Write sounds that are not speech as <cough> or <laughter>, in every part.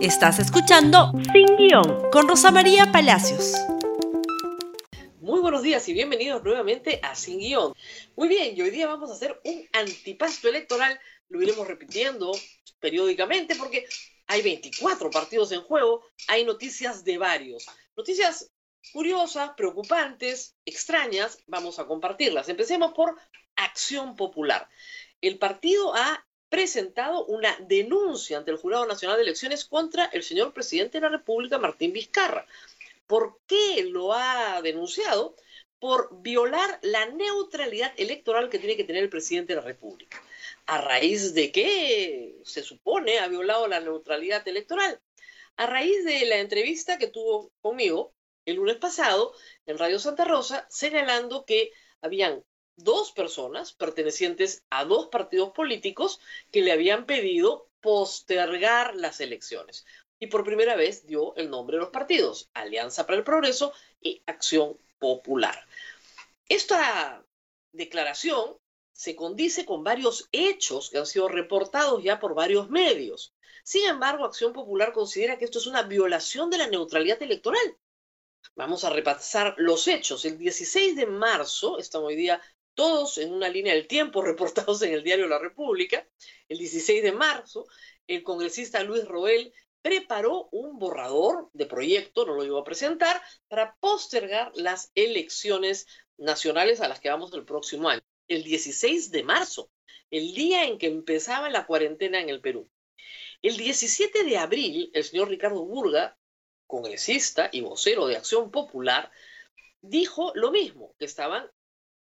Estás escuchando Sin Guión con Rosa María Palacios. Muy buenos días y bienvenidos nuevamente a Sin Guión. Muy bien, y hoy día vamos a hacer un antipasto electoral. Lo iremos repitiendo periódicamente porque hay 24 partidos en juego, hay noticias de varios. Noticias curiosas, preocupantes, extrañas, vamos a compartirlas. Empecemos por Acción Popular. El partido ha presentado una denuncia ante el Jurado Nacional de Elecciones contra el señor presidente de la República, Martín Vizcarra. ¿Por qué lo ha denunciado? Por violar la neutralidad electoral que tiene que tener el presidente de la República. ¿A raíz de qué se supone ha violado la neutralidad electoral? A raíz de la entrevista que tuvo conmigo el lunes pasado en Radio Santa Rosa, señalando que habían dos personas pertenecientes a dos partidos políticos que le habían pedido postergar las elecciones. Y por primera vez dio el nombre de los partidos, Alianza para el Progreso y Acción Popular. Esta declaración se condice con varios hechos que han sido reportados ya por varios medios. Sin embargo, Acción Popular considera que esto es una violación de la neutralidad electoral. Vamos a repasar los hechos. El 16 de marzo, estamos hoy día todos en una línea del tiempo <laughs> reportados en el diario La República, el 16 de marzo, el congresista Luis Roel preparó un borrador de proyecto, no lo iba a presentar, para postergar las elecciones nacionales a las que vamos el próximo año, el 16 de marzo, el día en que empezaba la cuarentena en el Perú. El 17 de abril, el señor Ricardo Burga, congresista y vocero de Acción Popular, dijo lo mismo, que estaban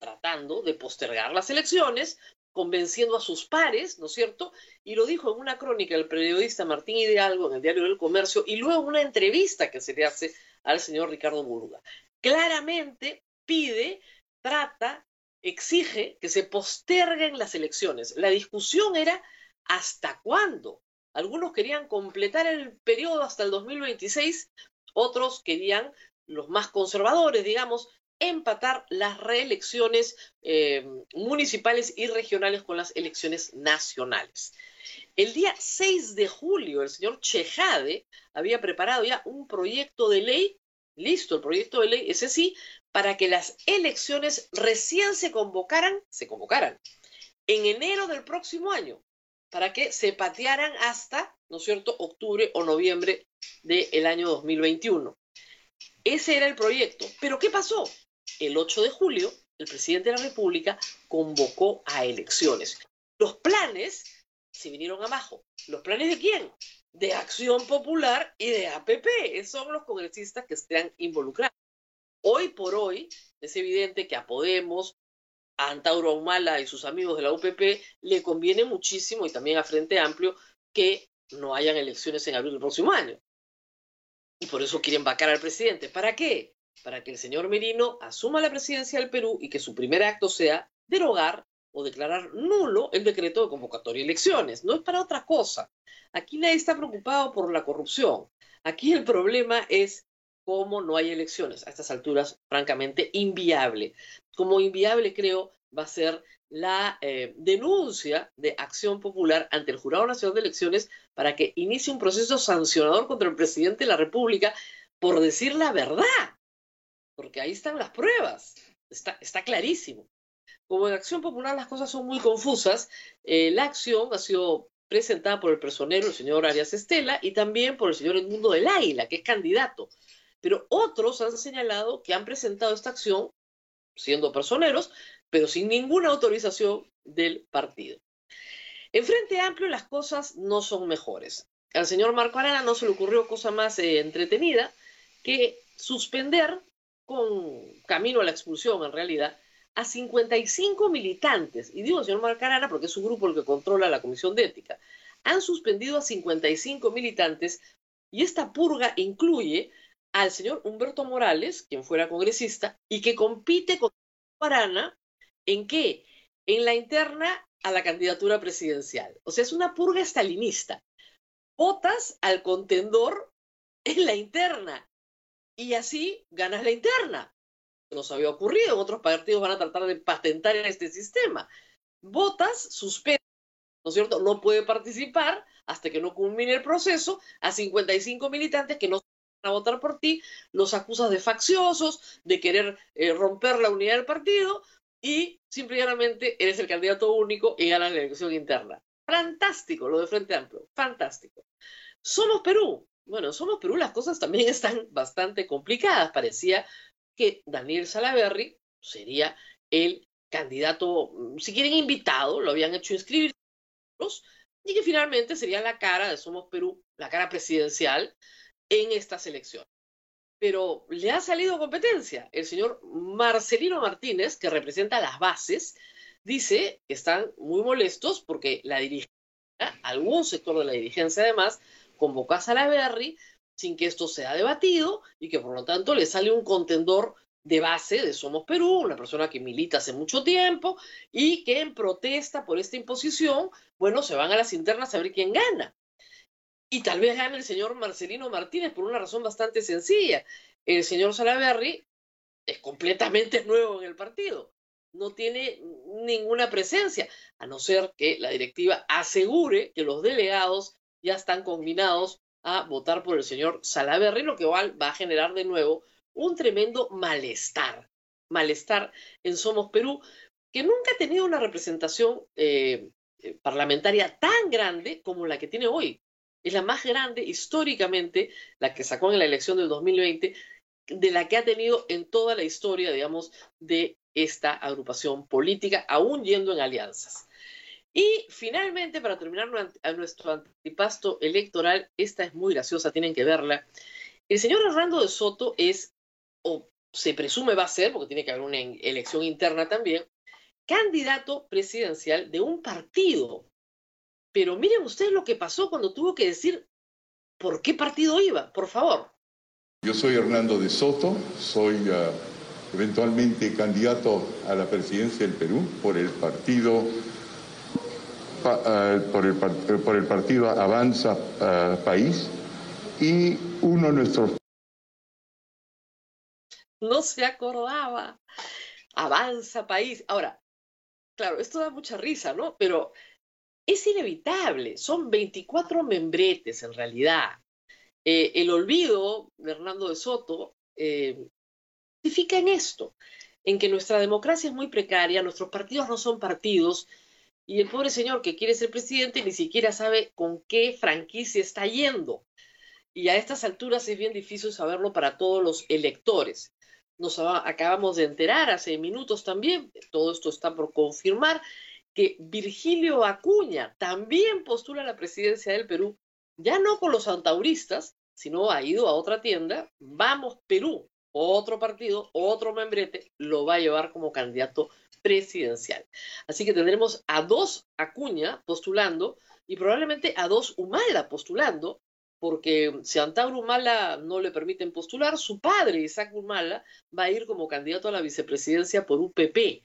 tratando de postergar las elecciones, convenciendo a sus pares, ¿no es cierto? Y lo dijo en una crónica el periodista Martín Hidalgo en el Diario del Comercio y luego una entrevista que se le hace al señor Ricardo Burga. Claramente pide, trata, exige que se posterguen las elecciones. La discusión era hasta cuándo. Algunos querían completar el periodo hasta el 2026, otros querían, los más conservadores, digamos, empatar las reelecciones eh, municipales y regionales con las elecciones nacionales. El día 6 de julio, el señor Chejade había preparado ya un proyecto de ley, listo el proyecto de ley, ese sí, para que las elecciones recién se convocaran, se convocaran en enero del próximo año, para que se patearan hasta, ¿no es cierto?, octubre o noviembre del año 2021. Ese era el proyecto. Pero ¿qué pasó? El 8 de julio, el presidente de la República convocó a elecciones. Los planes se vinieron abajo. ¿Los planes de quién? De Acción Popular y de APP. Esos son los congresistas que están involucrados. Hoy por hoy es evidente que a Podemos, a Antauro Humala y sus amigos de la UPP le conviene muchísimo y también a Frente Amplio que no hayan elecciones en abril del próximo año. Y por eso quieren vacar al presidente. ¿Para qué? Para que el señor Merino asuma la presidencia del Perú y que su primer acto sea derogar o declarar nulo el decreto de convocatoria de elecciones. No es para otra cosa. Aquí nadie está preocupado por la corrupción. Aquí el problema es cómo no hay elecciones. A estas alturas, francamente, inviable. Como inviable creo va a ser la eh, denuncia de Acción Popular ante el Jurado Nacional de Elecciones para que inicie un proceso sancionador contra el presidente de la República por decir la verdad porque ahí están las pruebas, está, está clarísimo. Como en Acción Popular las cosas son muy confusas, eh, la acción ha sido presentada por el personero, el señor Arias Estela, y también por el señor Edmundo del Águila, que es candidato. Pero otros han señalado que han presentado esta acción siendo personeros, pero sin ninguna autorización del partido. En Frente Amplio las cosas no son mejores. Al señor Marco Arana no se le ocurrió cosa más eh, entretenida que suspender con camino a la expulsión en realidad, a 55 militantes, y digo señor Marcarana porque es su grupo el que controla la Comisión de Ética, han suspendido a 55 militantes y esta purga incluye al señor Humberto Morales, quien fuera congresista, y que compite con Arana en qué? En la interna a la candidatura presidencial. O sea, es una purga estalinista. Votas al contendor en la interna y así ganas la interna. No se había ocurrido, en otros partidos van a tratar de patentar este sistema. Votas, suspende, ¿no es cierto? No puede participar hasta que no culmine el proceso a 55 militantes que no van a votar por ti, los acusas de facciosos, de querer eh, romper la unidad del partido y simplemente eres el candidato único y ganas la elección interna. Fantástico lo de Frente Amplio, fantástico. Somos Perú. Bueno, Somos Perú las cosas también <laughs> están bastante complicadas. Parecía que Daniel Salaverry sería el candidato, mm, si quieren invitado, lo habían hecho inscribir y que finalmente sería la cara de Somos Perú, la cara presidencial en estas elecciones. Pero le ha salido competencia. El señor Marcelino Martínez, que representa las bases, dice que están muy molestos porque la dirigencia, algún sector de la dirigencia además, convocó a Salaverry sin que esto sea debatido y que por lo tanto le sale un contendor de base de Somos Perú, una persona que milita hace mucho tiempo y que en protesta por esta imposición, bueno, se van a las internas a ver quién gana. Y tal vez gane el señor Marcelino Martínez por una razón bastante sencilla. El señor Salaverry es completamente <laughs> nuevo en el partido. No tiene ninguna presencia, a no ser que la directiva asegure que los delegados ya están combinados a votar por el señor Salaverry, lo que va a generar de nuevo un tremendo malestar, malestar en Somos Perú, que nunca ha tenido una representación eh, eh, parlamentaria tan grande como la que tiene hoy. Es la más grande históricamente, la que sacó en la elección del 2020, de la que ha tenido en toda la historia, digamos, de esta agrupación política, aún yendo en alianzas. Y finalmente, para terminar nuestro antipasto electoral, esta es muy graciosa, tienen que verla. El señor Hernando de Soto es o se presume va a ser, porque tiene que haber una elección interna también, candidato presidencial de un partido. Pero miren ustedes lo que pasó cuando tuvo que decir por qué partido iba, por favor. Yo soy Hernando de Soto, soy uh, eventualmente candidato a la presidencia del Perú por el partido por, el, por, el, partido Avanza uh, País y uno de nuestros no se acordaba. Avanza país. Ahora, claro, esto da mucha risa, ¿no? Pero es inevitable. Son 24 membretes en realidad. Eh, el olvido de Hernando de Soto eh, significa en esto, en que nuestra democracia es muy precaria, nuestros partidos no son partidos, y el pobre señor que quiere ser presidente ni siquiera sabe con qué franquicia está yendo. Y a estas alturas es bien difícil saberlo para todos los electores nos acabamos de enterar hace minutos también, todo esto está por confirmar, que Virgilio Acuña también postula la presidencia del Perú, ya no con los antauristas, sino ha ido a otra tienda, Vamos Perú, otro partido, otro membrete, lo va a llevar como candidato presidencial. Así que tendremos a dos Acuña postulando y probablemente a dos Humala postulando, porque si Antauro Humala no le permiten postular, su padre, Isaac Humala, va a ir como candidato a la vicepresidencia por UPP.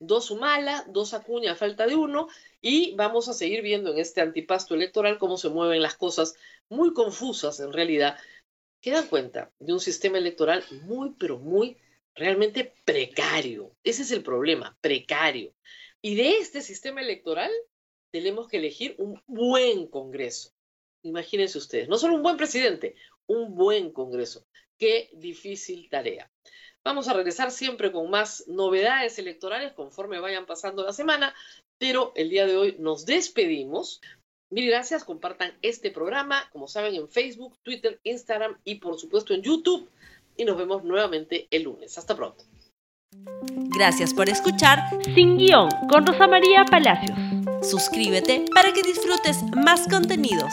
Dos Humala, dos Acuña, falta de uno, y vamos a seguir viendo en este antipasto electoral cómo se mueven las cosas muy confusas en realidad, que dan cuenta de un sistema electoral muy, pero muy realmente precario. Ese es el problema, precario. Y de este sistema electoral tenemos que elegir un buen Congreso Imagínense ustedes, no solo un buen presidente, un buen Congreso. Qué difícil tarea. Vamos a regresar siempre con más novedades electorales conforme vayan pasando la semana, pero el día de hoy nos despedimos. Mil gracias, compartan este programa, como saben, en Facebook, Twitter, Instagram y por supuesto en YouTube. Y nos vemos nuevamente el lunes. Hasta pronto. Gracias por escuchar Sin Guión con Rosa María Palacios. Suscríbete para que disfrutes más contenidos.